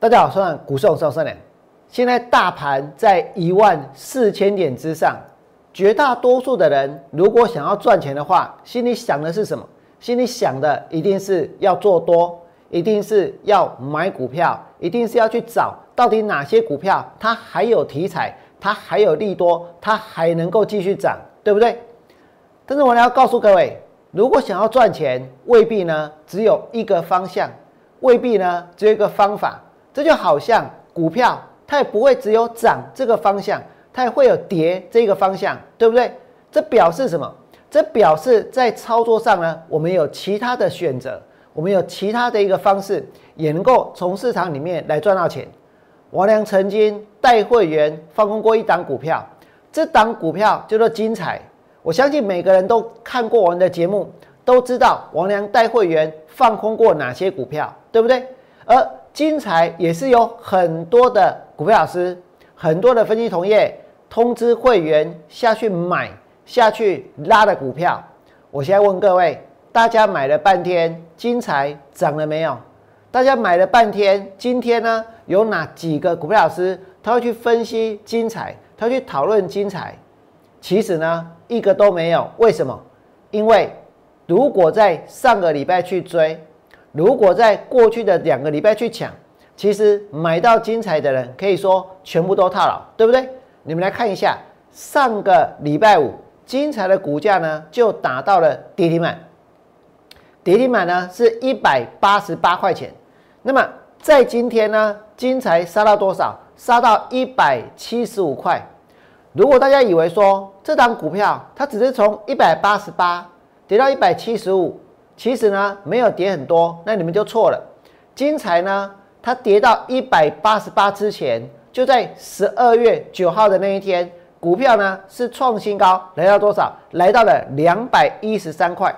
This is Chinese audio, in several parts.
大家好，我是股市红烧三两。现在大盘在一万四千点之上，绝大多数的人如果想要赚钱的话，心里想的是什么？心里想的一定是要做多，一定是要买股票，一定是要去找到底哪些股票它还有题材，它还有利多，它还能够继续涨，对不对？但是我要告诉各位，如果想要赚钱，未必呢只有一个方向，未必呢只有一个方法。这就好像股票，它也不会只有涨这个方向，它也会有跌这个方向，对不对？这表示什么？这表示在操作上呢，我们有其他的选择，我们有其他的一个方式，也能够从市场里面来赚到钱。王良曾经带会员放空过一档股票，这档股票叫做精彩。我相信每个人都看过我们的节目，都知道王良带会员放空过哪些股票，对不对？而精彩也是有很多的股票老师，很多的分析同业通知会员下去买下去拉的股票。我现在问各位，大家买了半天，精彩涨了没有？大家买了半天，今天呢有哪几个股票老师他会去分析精彩，他会去讨论精彩？其实呢一个都没有。为什么？因为如果在上个礼拜去追。如果在过去的两个礼拜去抢，其实买到精彩的人可以说全部都套牢，对不对？你们来看一下，上个礼拜五精彩的股价呢就达到了跌停板，跌停板呢是一百八十八块钱。那么在今天呢，精彩杀到多少？杀到一百七十五块。如果大家以为说这档股票它只是从一百八十八跌到一百七十五。其实呢，没有跌很多，那你们就错了。金财呢，它跌到一百八十八之前，就在十二月九号的那一天，股票呢是创新高，来到多少？来到了两百一十三块，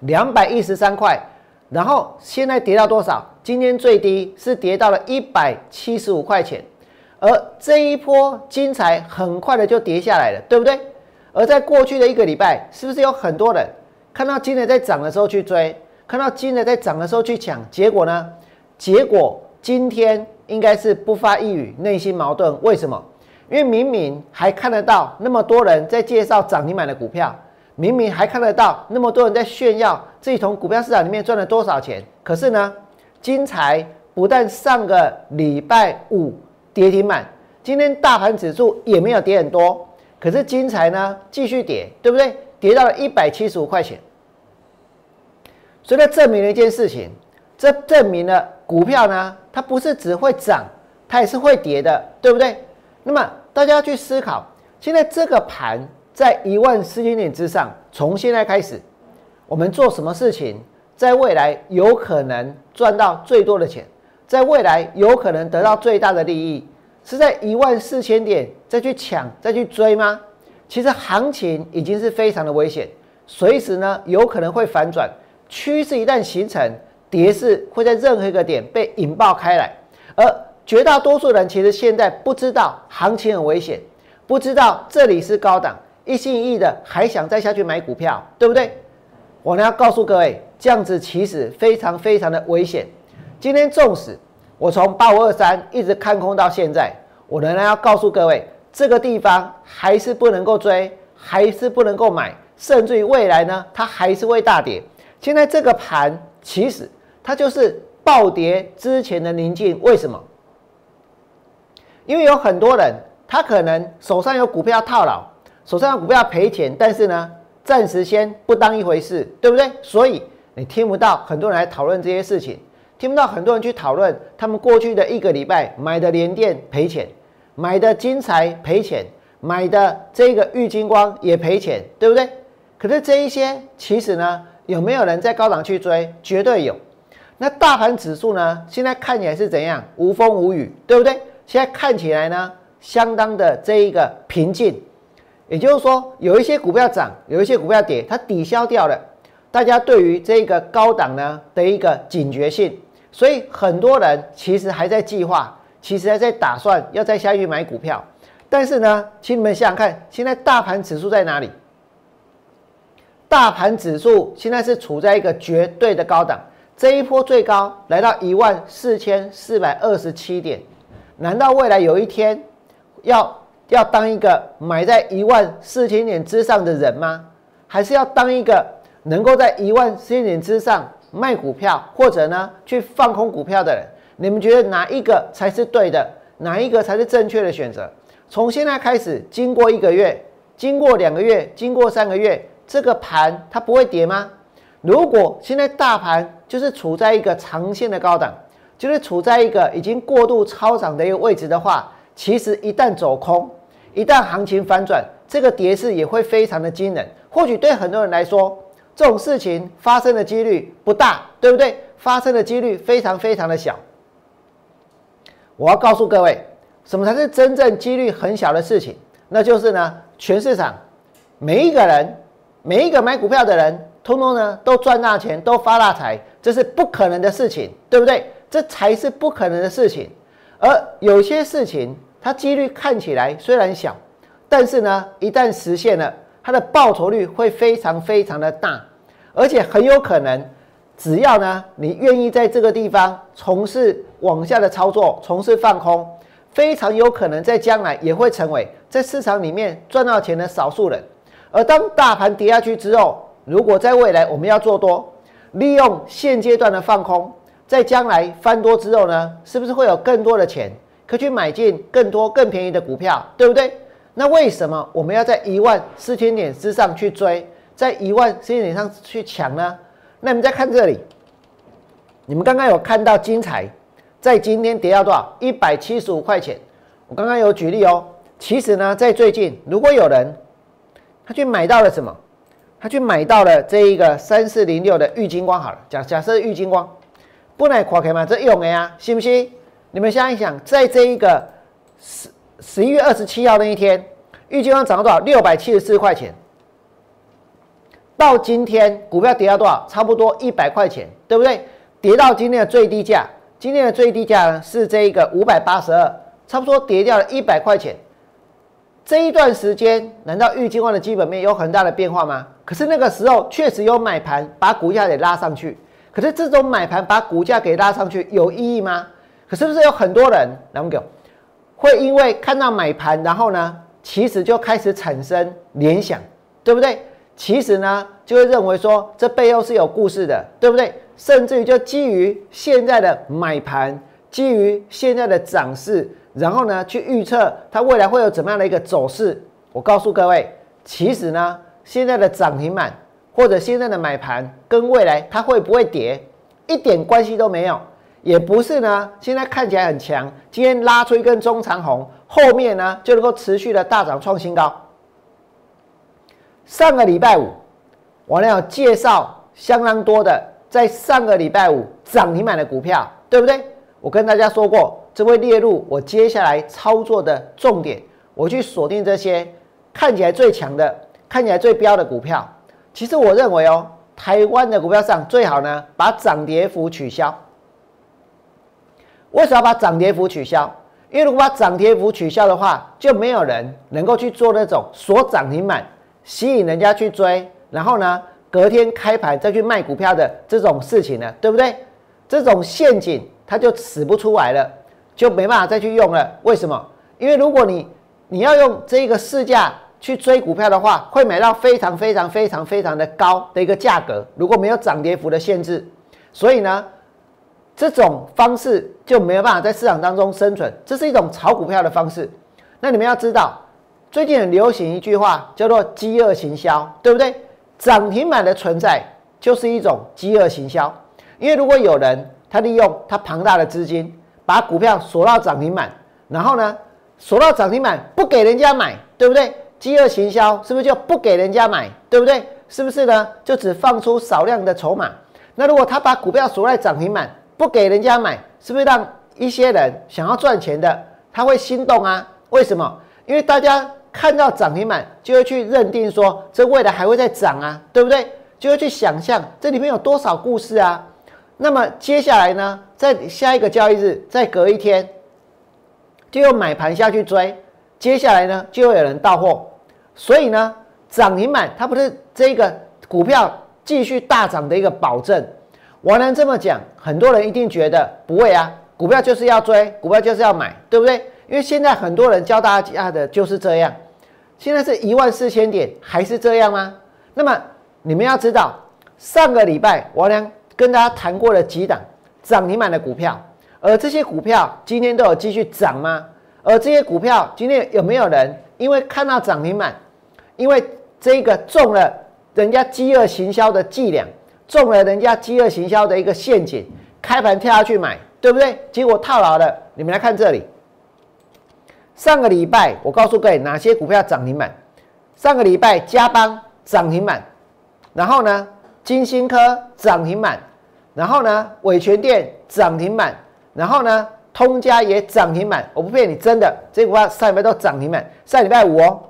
两百一十三块。然后现在跌到多少？今天最低是跌到了一百七十五块钱，而这一波金财很快的就跌下来了，对不对？而在过去的一个礼拜，是不是有很多人？看到金的在涨的时候去追，看到金的在涨的时候去抢，结果呢？结果今天应该是不发一语，内心矛盾。为什么？因为明明还看得到那么多人在介绍涨停板的股票，明明还看得到那么多人在炫耀自己从股票市场里面赚了多少钱，可是呢，金财不但上个礼拜五跌停板，今天大盘指数也没有跌很多，可是金财呢继续跌，对不对？跌到了一百七十五块钱。所以，它证明了一件事情，这证明了股票呢，它不是只会涨，它也是会跌的，对不对？那么，大家要去思考，现在这个盘在一万四千点之上，从现在开始，我们做什么事情，在未来有可能赚到最多的钱，在未来有可能得到最大的利益，是在一万四千点再去抢、再去追吗？其实行情已经是非常的危险，随时呢有可能会反转。趋势一旦形成，跌势会在任何一个点被引爆开来，而绝大多数人其实现在不知道行情很危险，不知道这里是高档，一心一意的还想再下去买股票，对不对？我呢要告诉各位，这样子其实非常非常的危险。今天纵使我从八五二三一直看空到现在，我仍然要告诉各位，这个地方还是不能够追，还是不能够买，甚至于未来呢，它还是会大跌。现在这个盘其实它就是暴跌之前的宁静，为什么？因为有很多人他可能手上有股票套牢，手上有股票赔钱，但是呢，暂时先不当一回事，对不对？所以你听不到很多人来讨论这些事情，听不到很多人去讨论他们过去的一个礼拜买的联电赔钱，买的金财赔钱，买的这个玉金光也赔钱，对不对？可是这一些其实呢？有没有人在高档去追？绝对有。那大盘指数呢？现在看起来是怎样？无风无雨，对不对？现在看起来呢，相当的这一个平静。也就是说，有一些股票涨，有一些股票跌，它抵消掉了大家对于这个高档呢的一个警觉性。所以很多人其实还在计划，其实还在打算要再下去买股票。但是呢，请你们想想看，现在大盘指数在哪里？大盘指数现在是处在一个绝对的高档，这一波最高来到一万四千四百二十七点，难道未来有一天要要当一个买在一万四千点之上的人吗？还是要当一个能够在一万四千点之上卖股票，或者呢去放空股票的人？你们觉得哪一个才是对的？哪一个才是正确的选择？从现在开始，经过一个月，经过两个月，经过三个月，这个盘它不会跌吗？如果现在大盘就是处在一个长线的高档，就是处在一个已经过度超涨的一个位置的话，其实一旦走空，一旦行情反转，这个跌势也会非常的惊人。或许对很多人来说，这种事情发生的几率不大，对不对？发生的几率非常非常的小。我要告诉各位，什么才是真正几率很小的事情？那就是呢，全市场每一个人，每一个买股票的人。通通呢都赚大钱，都发大财，这是不可能的事情，对不对？这才是不可能的事情。而有些事情，它几率看起来虽然小，但是呢，一旦实现了，它的报酬率会非常非常的大，而且很有可能，只要呢你愿意在这个地方从事往下的操作，从事放空，非常有可能在将来也会成为在市场里面赚到钱的少数人。而当大盘跌下去之后，如果在未来我们要做多，利用现阶段的放空，在将来翻多之后呢，是不是会有更多的钱可去买进更多更便宜的股票，对不对？那为什么我们要在一万四千点之上去追，在一万四千点上去抢呢？那你们再看这里，你们刚刚有看到精彩，在今天跌到多少？一百七十五块钱。我刚刚有举例哦。其实呢，在最近，如果有人他去买到了什么？他去买到了这一个三四零六的玉金光，好了，假假设玉金光，不能垮开吗？这用的呀，信不信？你们想一想，在这一个十十一月二十七号那一天，玉金光涨到多少？六百七十四块钱。到今天股票跌到多少？差不多一百块钱，对不对？跌到今天的最低价，今天的最低价呢是这一个五百八十二，差不多跌掉了一百块钱。这一段时间，难道郁金光的基本面有很大的变化吗？可是那个时候确实有买盘把股价给拉上去，可是这种买盘把股价给拉上去有意义吗？可是不是有很多人，然后会因为看到买盘，然后呢，其实就开始产生联想，对不对？其实呢，就会认为说这背后是有故事的，对不对？甚至于就基于现在的买盘，基于现在的涨势，然后呢，去预测它未来会有怎么样的一个走势。我告诉各位，其实呢。现在的涨停板或者现在的买盘跟未来它会不会跌一点关系都没有，也不是呢。现在看起来很强，今天拉出一根中长红，后面呢就能够持续的大涨创新高。上个礼拜五，我呢有介绍相当多的在上个礼拜五涨停板的股票，对不对？我跟大家说过，这会列入我接下来操作的重点，我去锁定这些看起来最强的。看起来最标的股票，其实我认为哦，台湾的股票上最好呢，把涨跌幅取消。为什么要把涨跌幅取消？因为如果把涨跌幅取消的话，就没有人能够去做那种锁涨停板，吸引人家去追，然后呢，隔天开盘再去卖股票的这种事情呢，对不对？这种陷阱它就使不出来了，就没办法再去用了。为什么？因为如果你你要用这个市价。去追股票的话，会买到非常非常非常非常的高的一个价格。如果没有涨跌幅的限制，所以呢，这种方式就没有办法在市场当中生存。这是一种炒股票的方式。那你们要知道，最近很流行一句话叫做“饥饿行销”，对不对？涨停板的存在就是一种饥饿行销。因为如果有人他利用他庞大的资金把股票锁到涨停板，然后呢锁到涨停板不给人家买，对不对？饥饿行销是不是就不给人家买，对不对？是不是呢？就只放出少量的筹码。那如果他把股票锁在涨停板，不给人家买，是不是让一些人想要赚钱的他会心动啊？为什么？因为大家看到涨停板就会去认定说这未来还会再涨啊，对不对？就会去想象这里面有多少故事啊。那么接下来呢，在下一个交易日再隔一天，就又买盘下去追。接下来呢，就会有人到货，所以呢，涨停板它不是这个股票继续大涨的一个保证。王良这么讲，很多人一定觉得不会啊，股票就是要追，股票就是要买，对不对？因为现在很多人教大家的就是这样。现在是一万四千点，还是这样吗？那么你们要知道，上个礼拜王良跟大家谈过了几档涨停板的股票，而这些股票今天都有继续涨吗？而这些股票今天有没有人因为看到涨停板，因为这个中了人家饥饿行销的伎俩？中了人家饥饿行销的一个陷阱，开盘跳下去买，对不对？结果套牢了。你们来看这里，上个礼拜我告诉各位哪些股票涨停板？上个礼拜嘉邦涨停板，然后呢金星科涨停板，然后呢伟全店涨停板，然后呢通家也涨停板。我不骗你，真的，这股票上礼拜都涨停板。上礼拜五哦，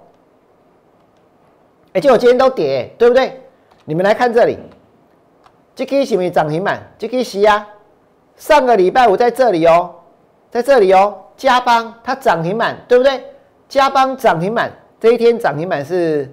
哎，结果今天都跌，对不对？你们来看这里。这个是不是涨停板？这个是啊，上个礼拜五在这里哦，在这里哦，加邦它涨停板，对不对？加邦涨停板，这一天涨停板是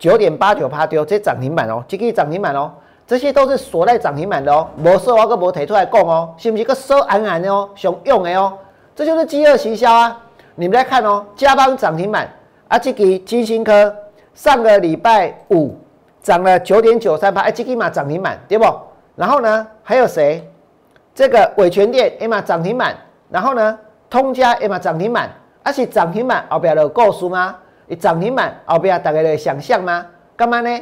九点八九趴丢，这涨停板哦，这个涨停板哦，这些都是锁在涨停板的哦，没收我个没提出来讲哦，是不是个收安安的哦，想用的哦？这就是饥饿行销啊！你们来看哦，加邦涨停板啊，这个金星科上个礼拜五。涨了九点九三八，哎，这个嘛涨停板，对不？然后呢，还有谁？这个伟全店，哎嘛涨停板。然后呢，通家，哎嘛涨停板。而且涨停板后边有故事吗？你涨停板后边大家的想象吗？干嘛呢？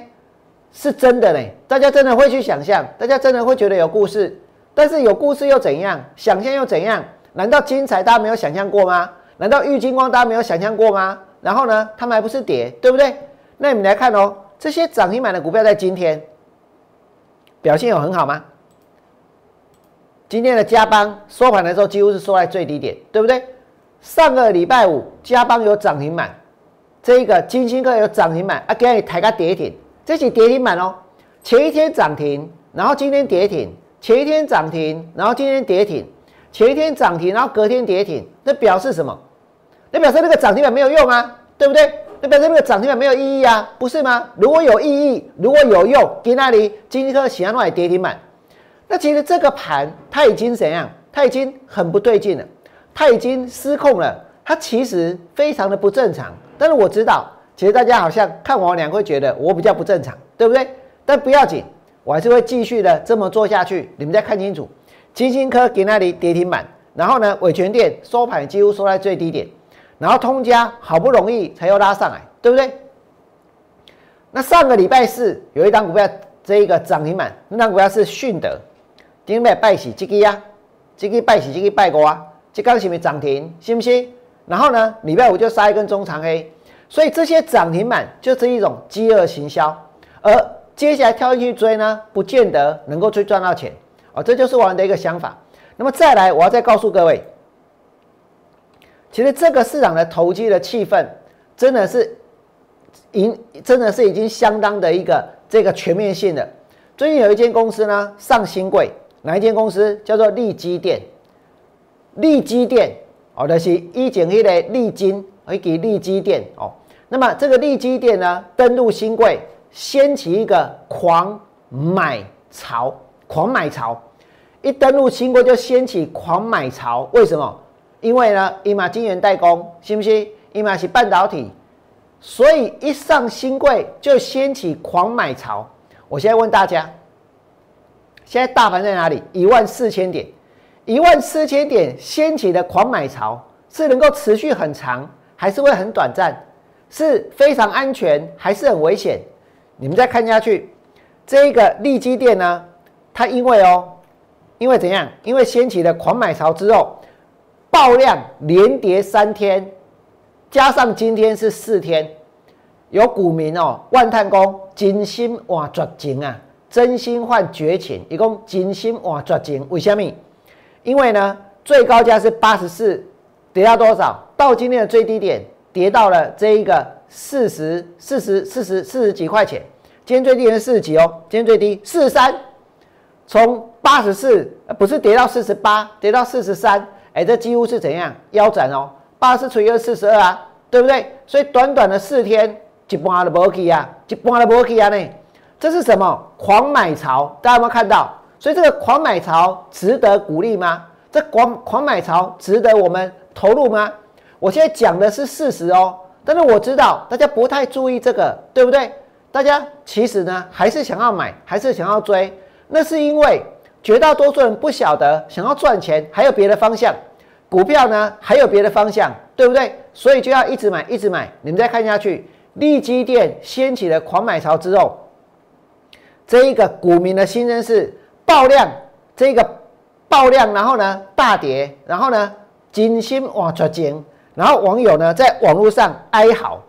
是真的呢？大家真的会去想象？大家真的会觉得有故事？但是有故事又怎样？想象又怎样？难道精彩大家没有想象过吗？难道玉金光大家没有想象过吗？然后呢，他们还不是跌，对不对？那你们来看哦。这些涨停板的股票在今天表现有很好吗？今天的加班收盘的时候几乎是收在最低点，对不对？上个礼拜五加班有涨停板，这一个金星科有涨停板啊，给你抬个跌停，这是跌停板哦。前一天涨停，然后今天跌停；前一天涨停，然后今天跌停；前一天涨停，然后隔天跌停。那表示什么？那表示那个涨停板没有用啊，对不对？那表示那个涨停板没有意义啊，不是吗？如果有意义，如果有用，给那里金星科喜安诺也跌停板，那其实这个盘它已经怎样？它已经很不对劲了，它已经失控了，它其实非常的不正常。但是我知道，其实大家好像看我两会觉得我比较不正常，对不对？但不要紧，我还是会继续的这么做下去。你们再看清楚，金星科给那里跌停板，然后呢，伟全店收盘几乎收在最低点。然后通家好不容易才又拉上来，对不对？那上个礼拜四有一档股票，这一个涨停板，那档股票是迅德，顶礼拜喜这个呀，这个拜喜这个拜过啊，这刚是不是涨停？信不信？然后呢，礼拜五就杀一根中长黑，所以这些涨停板就是一种饥饿行销，而接下来跳进去追呢，不见得能够去赚到钱哦，这就是我们的一个想法。那么再来，我要再告诉各位。其实这个市场的投机的气氛，真的是，已真的是已经相当的一个这个全面性的。最近有一间公司呢上新贵，哪一间公司叫做利基店？利基店哦，就是一景一的利金，一给利基店哦。那么这个利基店呢登陆新贵，掀起一个狂买潮，狂买潮，一登陆新贵就掀起狂买潮，为什么？因为呢，伊玛晶圆代工，信不信？伊玛是半导体，所以一上新贵就掀起狂买潮。我现在问大家，现在大盘在哪里？一万四千点，一万四千点掀起的狂买潮是能够持续很长，还是会很短暂？是非常安全，还是很危险？你们再看下去，这一个利基店呢，它因为哦，因为怎样？因为掀起了狂买潮之后。爆量连跌三天，加上今天是四天，有股民哦，万叹公真心换绝情啊，真心换绝情，一共真心换绝情。为什么？因为呢，最高价是八十四，跌到多少？到今天的最低点，跌到了这一个四十四十四十四十几块钱。今天最低是四十几哦，今天最低四十三，从八十四不是跌到四十八，跌到四十三。哎，这几乎是怎样腰斩哦？八十除以二四十二啊，对不对？所以短短的四天，一半都不起啊，一半都不起啊呢。这是什么？狂买潮，大家有没有看到？所以这个狂买潮值得鼓励吗？这狂狂买潮值得我们投入吗？我现在讲的是事实哦，但是我知道大家不太注意这个，对不对？大家其实呢还是想要买，还是想要追，那是因为绝大多数人不晓得想要赚钱还有别的方向，股票呢还有别的方向，对不对？所以就要一直买，一直买。你们再看下去，利基电掀起了狂买潮之后，这一个股民的心声是爆量，这个爆量，然后呢大跌，然后呢金心哇抓紧，然后网友呢在网络上哀嚎。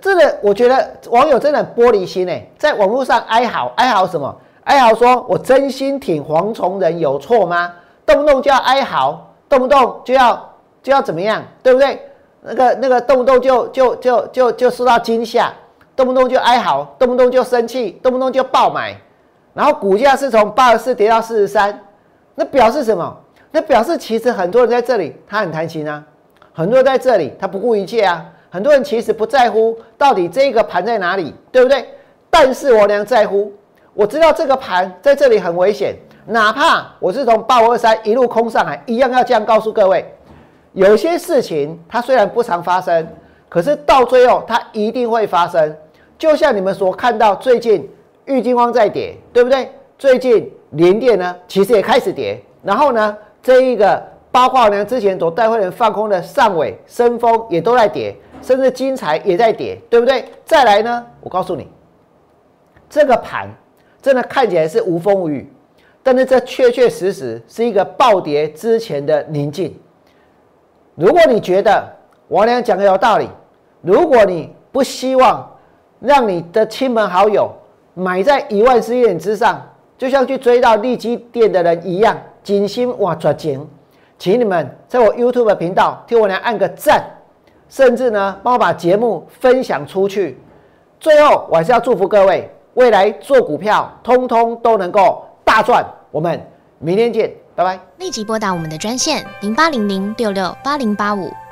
真的，我觉得网友真的玻璃心哎，在网络上哀嚎哀嚎什么？哀嚎说我真心挺蝗虫人有错吗？动不动就要哀嚎，动不动就要就要怎么样，对不对？那个那个动不动就就就就就受到惊吓，动不动就哀嚎，动不动就生气，动不动就爆买，然后股价是从八十四跌到四十三，那表示什么？那表示其实很多人在这里他很贪心啊，很多人在这里他不顾一切啊。很多人其实不在乎到底这个盘在哪里，对不对？但是我娘在乎，我知道这个盘在这里很危险，哪怕我是从八五二三一路空上来，一样要这样告诉各位。有些事情它虽然不常发生，可是到最后它一定会发生。就像你们所看到，最近郁金光在跌，对不对？最近联电呢，其实也开始跌。然后呢，这一个包括呢之前所带会人放空的上尾、深丰也都在跌。甚至金财也在跌，对不对？再来呢，我告诉你，这个盘真的看起来是无风无雨，但是这确确实实是一个暴跌之前的宁静。如果你觉得王良讲的有道理，如果你不希望让你的亲朋好友买在一万四点之上，就像去追到利基店的人一样，精心哇抓紧，请你们在我 YouTube 频道替我俩按个赞。甚至呢，帮我把节目分享出去。最后，我还是要祝福各位，未来做股票，通通都能够大赚。我们明天见，拜拜。立即拨打我们的专线零八零零六六八零八五